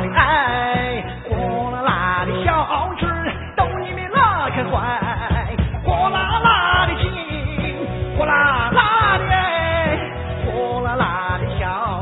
的爱，火辣辣的小吃逗你们乐开怀，火辣辣的情，火辣辣的爱，火辣辣的小。